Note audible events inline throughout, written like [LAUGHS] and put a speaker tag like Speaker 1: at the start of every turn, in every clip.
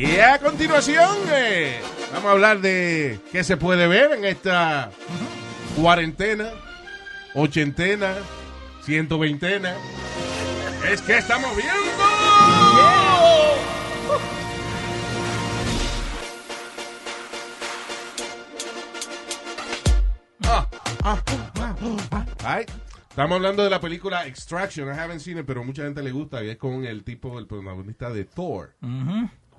Speaker 1: Y a continuación, eh, vamos a hablar de qué se puede ver en esta cuarentena, ochentena, ciento veintena. Es que estamos viendo. Estamos hablando de la película Extraction. I haven't seen it, pero mucha gente le gusta. Y es con el tipo, el protagonista de Thor,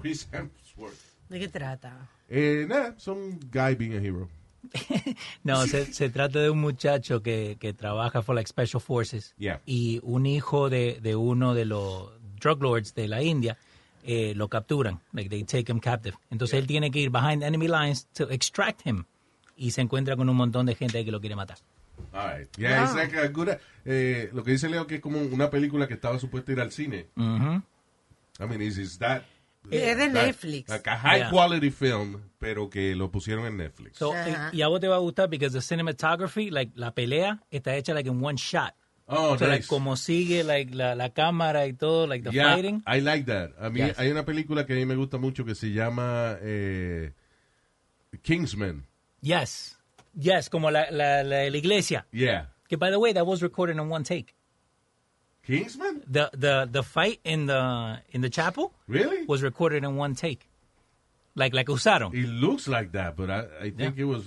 Speaker 1: Chris Hemsworth.
Speaker 2: ¿De qué trata?
Speaker 1: Eh, nada, son guy being a hero. [LAUGHS]
Speaker 3: No, se, se trata de un muchacho que, que trabaja for like Special Forces
Speaker 1: Yeah.
Speaker 3: y un hijo de, de uno de los drug lords de la India eh, lo capturan, like they take him captive. Entonces él tiene que ir behind enemy lines to extract him y se encuentra con un montón de gente que lo quiere matar.
Speaker 1: All right. Yeah, it's like a good, eh, lo que dice Leo que es como una película que estaba supuesta ir al cine. I mean, is, is that
Speaker 2: Es de
Speaker 1: like-
Speaker 2: Netflix.
Speaker 1: Like a high
Speaker 3: Yeah.
Speaker 1: quality film, pero que lo pusieron en Netflix.
Speaker 3: So,
Speaker 2: Ajá.
Speaker 3: y, y a vos te va a gustar porque the cinematography, like la pelea está hecha like in one shot.
Speaker 1: oh,
Speaker 3: So, like,
Speaker 1: nice.
Speaker 3: como sigue like la, la cámara y todo, like the
Speaker 1: Yeah,
Speaker 3: fighting.
Speaker 1: I like that. A mí
Speaker 3: Yes.
Speaker 1: hay una película que a mí me gusta mucho que se llama eh, Kingsman.
Speaker 3: Yes. Yes, como la, la, la, la iglesia.
Speaker 1: Yeah.
Speaker 3: Que by the way, that was recorded in one take.
Speaker 1: Kingsman?
Speaker 3: The the the fight in the in the chapel
Speaker 1: Really?
Speaker 3: was recorded in one take. Like like usaron.
Speaker 1: It looks like that, but I, I think
Speaker 3: Yeah.
Speaker 1: it was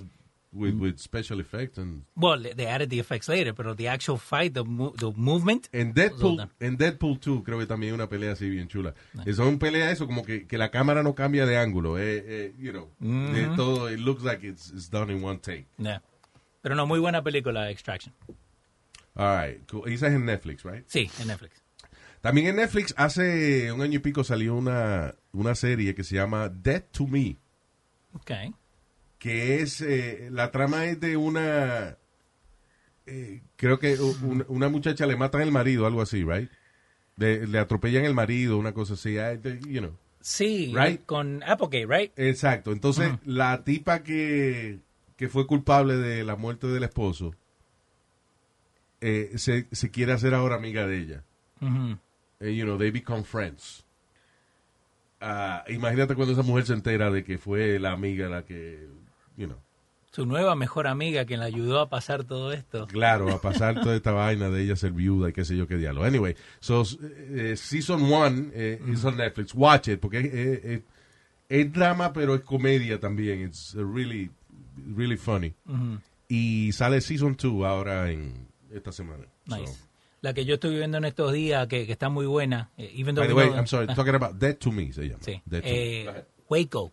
Speaker 1: with, with special effects and
Speaker 3: Well, they- added the effects later, but the actual fight, the mo- the movement.
Speaker 1: en Deadpool, en Deadpool 2 creo que también hay una pelea así bien chula. Y son peleas eso como que, que la cámara no cambia de ángulo, eh, eh, you know, de todo it looks like it's, it's done in one take.
Speaker 3: Yeah. Pero no, muy buena película, Extraction.
Speaker 1: All right, cool. esa es en Netflix, right?
Speaker 3: Sí, en Netflix.
Speaker 1: También en Netflix hace un año y pico salió una, una serie que se llama Dead to Me.
Speaker 3: Okay.
Speaker 1: que es eh, la trama es de una eh, creo que una muchacha le matan el marido algo así right De- le atropellan el marido una cosa así you know
Speaker 3: Sí,
Speaker 1: Right.
Speaker 3: con Applegate, right?
Speaker 1: exacto entonces la tipa que que fue culpable de la muerte del esposo eh, se, se quiere hacer ahora amiga de ella. Eh, you know they become friends Ah, imagínate cuando esa mujer se entera de que fue la amiga la que you know
Speaker 3: Su nueva mejor amiga que la ayudó a pasar todo esto.
Speaker 1: Claro, a pasar toda esta vaina de ella ser viuda y qué sé yo qué diablo. Anyway, so, eh, Season 1 eh, is on Netflix. Watch it, porque es, drama, pero es comedia también. It's really, really funny. Y sale Season 2 ahora en esta semana.
Speaker 3: Nice.
Speaker 1: So,
Speaker 3: La que yo estoy viendo en estos días, que, que está muy buena. eh, even though
Speaker 1: by the way, I'm sorry,
Speaker 3: Ah,
Speaker 1: talking about Dead to Me se llama.
Speaker 3: sí.
Speaker 1: Dead to Me.
Speaker 3: Eh,
Speaker 1: ahead.
Speaker 3: Waco.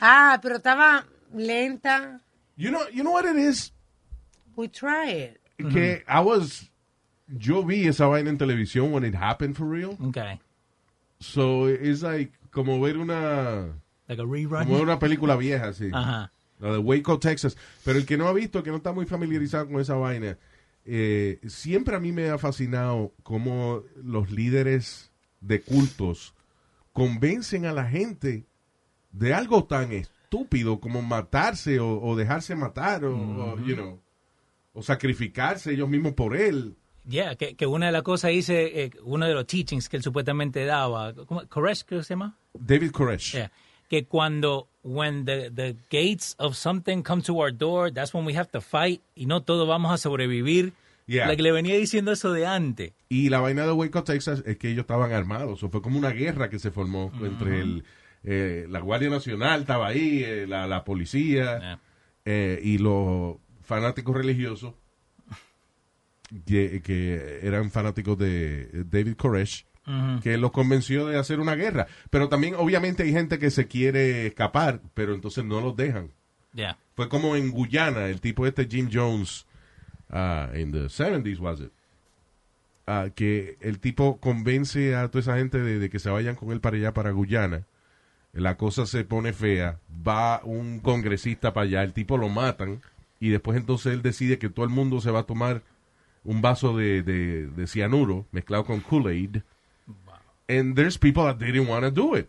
Speaker 2: Ah, pero estaba lenta.
Speaker 1: You know, you know what it is?
Speaker 2: We try it.
Speaker 1: Que I was... Yo vi esa vaina en televisión when it happened for real.
Speaker 3: Okay.
Speaker 1: So, it's like como ver una...
Speaker 3: Like a rerun.
Speaker 1: Como una película vieja, sí.
Speaker 3: Ajá.
Speaker 1: La de Waco, Texas. Pero el que no ha visto, el que no está muy familiarizado con esa vaina, eh, siempre a mí me ha fascinado cómo los líderes de cultos convencen a la gente de algo tan estúpido como matarse o, o dejarse matar o, o, you know, o sacrificarse ellos mismos por él.
Speaker 3: Yeah, que, que una de las cosas dice, eh, uno de los teachings que él supuestamente daba, ¿cómo? Koresh creo que se llama?
Speaker 1: David Koresh.
Speaker 3: Yeah. Que cuando, when the, the gates of something come to our door, that's when we have to fight, y no todos vamos a sobrevivir.
Speaker 1: Yeah.
Speaker 3: La que le venía diciendo eso de antes.
Speaker 1: Y la vaina de Waco, Texas, es que ellos estaban armados. O fue como una guerra que se formó entre el, eh, la Guardia Nacional, estaba ahí, eh, la, la policía
Speaker 3: Yeah.
Speaker 1: eh, y los fanáticos religiosos que, que eran fanáticos de David Koresh, que los convenció de hacer una guerra. Pero también, obviamente, hay gente que se quiere escapar, pero entonces no los dejan.
Speaker 3: Yeah.
Speaker 1: Fue como en Guyana, el tipo este Jim Jones, ah, en the 70s, was it? Ah, que el tipo convence a toda esa gente de, de que se vayan con él para allá, para Guyana. La cosa se pone fea. Va un congresista para allá, el tipo lo matan. Y después entonces él decide que todo el mundo se va a tomar un vaso de, de, de cianuro mezclado con Kool-Aid. And there's people that didn't want to do it.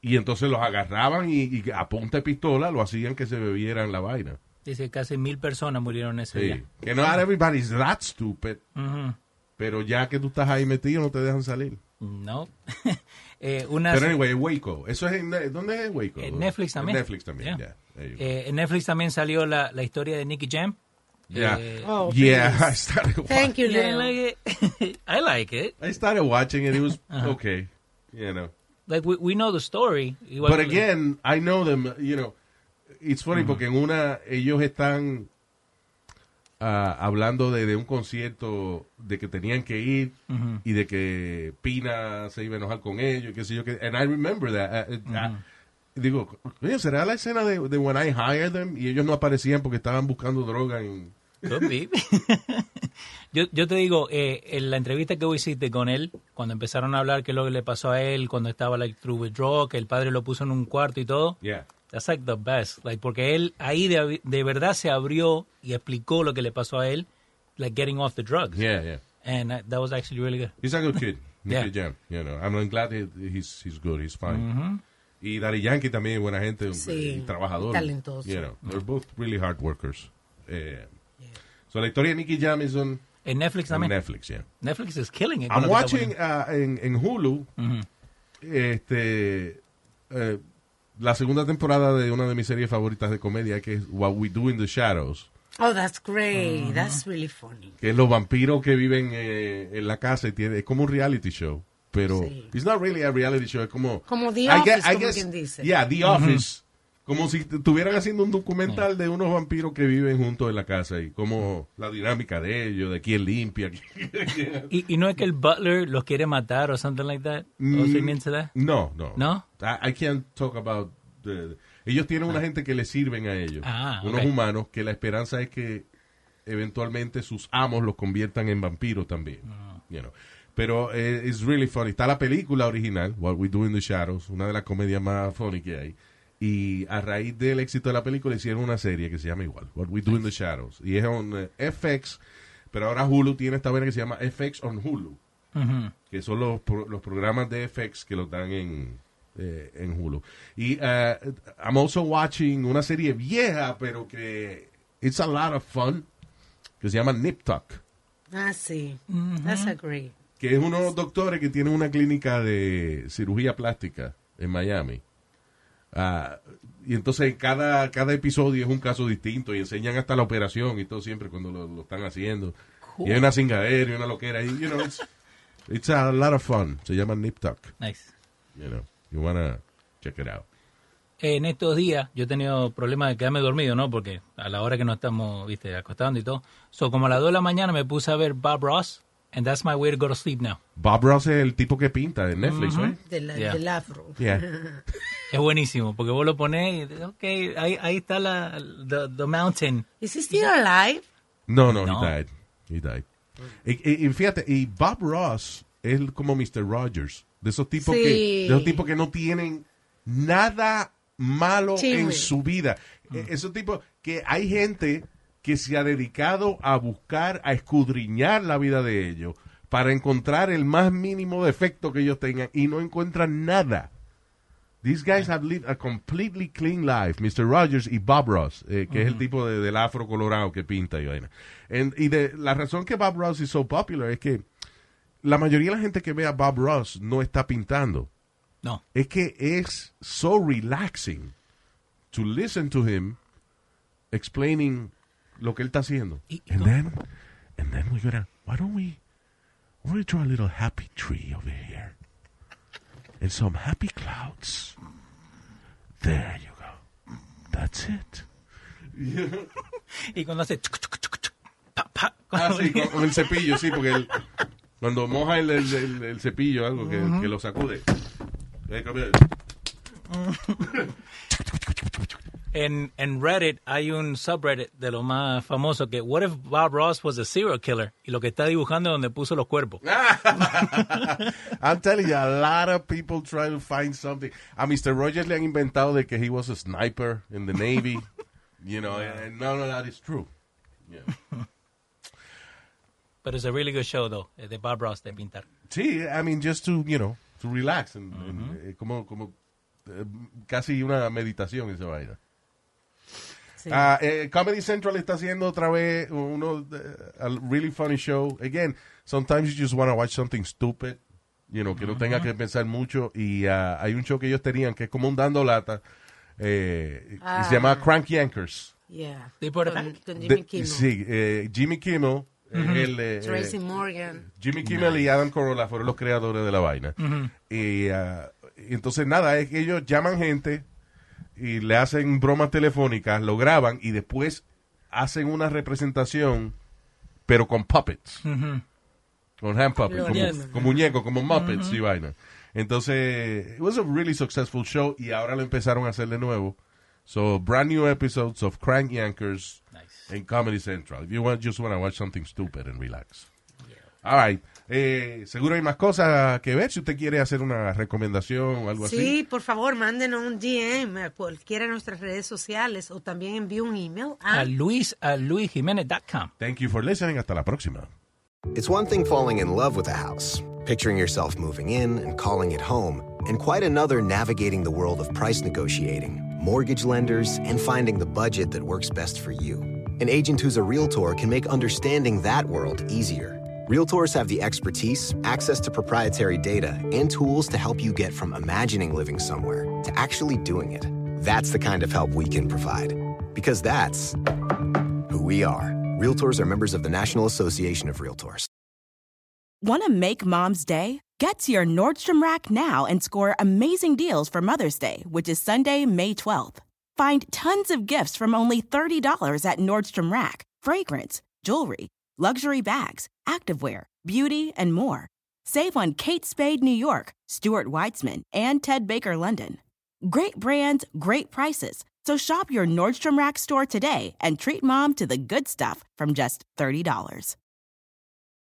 Speaker 1: Y entonces los agarraban y, y a punta de pistola lo hacían que se bebieran la vaina.
Speaker 3: Dice que casi mil personas murieron ese
Speaker 1: Sí.
Speaker 3: día.
Speaker 1: Que no everybody's that stupid.
Speaker 3: Ujú.
Speaker 1: Pero ya que tú estás ahí metido no te dejan salir.
Speaker 3: No. [LAUGHS] Eh, una,
Speaker 1: Pero anyway, Waco. Eso es en, ¿Dónde es Waco?
Speaker 3: En Netflix también.
Speaker 1: En Netflix también,
Speaker 3: Yeah.
Speaker 1: yeah.
Speaker 3: Eh, en Netflix también salió la, la historia de Nicky Jam.
Speaker 1: Yeah.
Speaker 2: Oh,
Speaker 1: yeah,
Speaker 2: please. [LAUGHS]
Speaker 1: I started,
Speaker 2: Thank you,
Speaker 3: you didn't like it? [LAUGHS] I like it.
Speaker 1: I started watching it. It was
Speaker 3: Uh-huh.
Speaker 1: okay, you know.
Speaker 3: Like we, we know the story. Igual
Speaker 1: But again, I know them, you know. It's funny porque en una, ellos están ah, hablando de, de un concierto de que tenían que ir
Speaker 3: Ujú.
Speaker 1: y de que Pina se iba a enojar con ellos, qué sé yo. Que, and I remember that. Uh, uh, digo, ¿será la escena de, de When I Hired Them? Y ellos no aparecían porque estaban buscando droga en...
Speaker 3: Could [LAUGHS] be. yo, yo te digo, eh, en la entrevista que vos hiciste con él, cuando empezaron a hablar qué es lo que le pasó a él, cuando estaba like through withdrawal, que el padre lo puso en un cuarto y todo,
Speaker 1: Yeah.
Speaker 3: that's like the best. Like, porque él ahí de, de verdad se abrió y explicó lo que le pasó a él, like getting off the drugs.
Speaker 1: Yeah, yeah.
Speaker 3: And that, that was actually really good.
Speaker 1: He's a good kid. [LAUGHS]
Speaker 3: Yeah.
Speaker 1: Jam, you know. I'm glad he- he's, he's good, he's fine.
Speaker 3: Ujú.
Speaker 1: Y Daddy Yankee también, buena gente,
Speaker 2: Sí,
Speaker 1: y trabajador.
Speaker 2: talentoso.
Speaker 1: You know, they're both really hard workers. Eh, So, la historia de Nicky Jam is on
Speaker 3: En Netflix también.
Speaker 1: Netflix, yeah.
Speaker 3: Netflix is killing it.
Speaker 1: I'm watching uh, en, en Hulu este, eh, la segunda temporada de una de mis series favoritas de comedia, que es What We Do in the Shadows.
Speaker 2: Oh, that's great. That's really funny.
Speaker 1: que es los vampiros que viven eh, en la casa y tiene, es como un reality show. Pero
Speaker 2: Sí.
Speaker 1: it's not really a reality show, es como...
Speaker 2: Como The
Speaker 1: I
Speaker 2: Office,
Speaker 1: guess- I guess-
Speaker 2: quien dice.
Speaker 1: Yeah, The Office. Como si estuvieran haciendo un documental de unos vampiros que viven juntos en la casa y como la dinámica de ellos, de quién limpia. [LAUGHS]
Speaker 3: Y, y no es que el butler los quiere matar o something like that.
Speaker 1: Mm.
Speaker 3: ¿O soy that?
Speaker 1: No, no.
Speaker 3: ¿No?
Speaker 1: I, I can't talk about... the- ellos tienen una gente que les sirven a ellos.
Speaker 3: Ah,
Speaker 1: unos humanos que la esperanza es que eventualmente sus amos los conviertan en vampiros también.
Speaker 3: Ah.
Speaker 1: You know. Pero eh, it's really funny. Está la película original, What We Do in the Shadows, una de las comedias más funny que hay. Y a raíz del éxito de la película hicieron una serie que se llama igual, What We Do in the Shadows. Y es on eh, FX, pero ahora Hulu tiene esta vaina que se llama FX on Hulu que son los, pro- los programas de FX que los dan en, eh, en Hulu. Y eh, I'm also watching una serie vieja, pero que it's a lot of fun, que se llama Nip Tuck,
Speaker 2: Ah, sí. That's a great.
Speaker 1: que es unos doctores que tienen una clínica de cirugía plástica en Miami. Ah, y entonces cada, cada episodio es un caso distinto y enseñan hasta la operación y todo siempre cuando lo, lo están haciendo. Y hay una cingadera y una loquera. Y, you know, it's, it's a lot of fun. Se llama Nip Tuck.
Speaker 3: Nice.
Speaker 1: You know, you wanna check it out.
Speaker 3: En estos días yo he tenido problemas de quedarme dormido, ¿no? Porque a la hora que nos estamos, viste, acostando y todo. So, como a las 2 de la mañana me puse a ver Bob Ross, and that's my way to go to sleep now.
Speaker 1: Bob Ross es el tipo que pinta de Netflix, right?
Speaker 2: Del,
Speaker 3: Yeah.
Speaker 2: del afro.
Speaker 1: Yeah. [LAUGHS]
Speaker 3: Es buenísimo, porque vos lo ponés y, ok, ahí, ahí está la, the, the mountain.
Speaker 2: Is he still alive?
Speaker 1: No, no,
Speaker 3: No.
Speaker 1: he died. He died. Y, y- y fíjate, y Bob Ross es como Mr. Rogers. De esos tipos
Speaker 2: Sí.
Speaker 1: que, de esos tipos que no tienen nada malo en su vida. E- Esos tipos que hay gente que se ha dedicado a buscar, a escudriñar la vida de ellos para encontrar el más mínimo defecto que ellos tengan y no encuentran nada. These guys have lived a completely clean life. Mr. Rogers y Bob Ross, eh, que es el tipo de- del afro colorado que pinta y vaina. And- y de, la razón que Bob Ross es so popular es que la mayoría de la gente que ve a Bob Ross no está pintando.
Speaker 3: No.
Speaker 1: Es que es so relaxing to listen to him explaining lo que él está haciendo.
Speaker 3: Y- y
Speaker 1: and then, and then we're gonna, why don't we, why don't we draw a little happy tree over here? And some happy clouds. There you go. That's it. [LAUGHS]
Speaker 3: Y cuando hace... tuc, tuc, tuc, pa, pa,
Speaker 1: Ah, sí, con, con el cepillo, sí, porque el- cuando moja el, el- el- el cepillo, algo que, que lo sacude. [LAUGHS]
Speaker 3: En, en Reddit hay un subreddit de lo más famoso que What if Bob Ross was a serial killer? Y lo que está dibujando es donde puso los cuerpos. [LAUGHS]
Speaker 1: I'm telling you, a lot of people try to find something. A Mr. Rogers le han inventado de que he was a sniper in the Navy. [LAUGHS] you know, and none of that is true. Yeah. [LAUGHS]
Speaker 3: Pero es a really good show, though, eh, de Bob Ross de pintar.
Speaker 1: Sí, I mean, just to, you know, to relax. and- and, eh, como, como eh, casi una meditación esa vaina.
Speaker 2: Sí.
Speaker 1: Ah, eh, Comedy Central está haciendo otra vez uno, eh, a really funny show. Again, sometimes you just want to watch something stupid. you know, que no tenga que pensar mucho. Y ah, hay un show que ellos tenían que es como un dando lata, eh, se llama Crank Yankers.
Speaker 2: Yeah.
Speaker 3: ¿De por
Speaker 2: con,
Speaker 1: De-
Speaker 2: Jimmy Kimmel.
Speaker 1: Sí, eh, Jimmy Kimmel, eh, el, eh,
Speaker 2: Tracy Morgan.
Speaker 1: Jimmy Kimmel y Adam Carolla fueron los creadores de la vaina. y, ah, y entonces, nada, es que ellos llaman gente y le hacen bromas telefónicas, lo graban y después hacen una representación, pero con puppets. Con hand puppets, como, como muñecos, como muppets y vaina. Entonces, it was a really successful show y ahora lo empezaron a hacer de nuevo. So, brand new episodes of Crank Yankers
Speaker 3: Nice.
Speaker 1: en Comedy Central. If you want, just want to watch something stupid and relax. All right. Eh, seguro hay más cosas que ver si usted quiere hacer una recomendación o algo
Speaker 2: Sí,
Speaker 1: así.
Speaker 2: por favor, mándenos un DM a cualquiera de nuestras redes sociales o también envíe un email a
Speaker 3: A Luis, a luisjimenez.com.
Speaker 1: Thank you for listening. Hasta la próxima.
Speaker 4: It's one thing falling in love with a house, picturing yourself moving in and calling it home, and quite another navigating the world of price negotiating, mortgage lenders, and finding the budget that works best for you. An agent who's a realtor can make understanding that world easier. Realtors have the expertise, access to proprietary data, and tools to help you get from imagining living somewhere to actually doing it. That's the kind of help we can provide. Because that's who we are. Realtors are members of the National Association of Realtors.
Speaker 5: Want to make mom's day? Get to your Nordstrom Rack now and score amazing deals for Mother's Day, which is Sunday, May 12th. Find tons of gifts from only $30 at Nordstrom Rack fragrance, jewelry, luxury bags, activewear, beauty, and more. Save on Kate Spade New York, Stuart Weitzman, and Ted Baker London. Great brands, great prices. So shop your Nordstrom Rack store today and treat mom to the good stuff from just $30.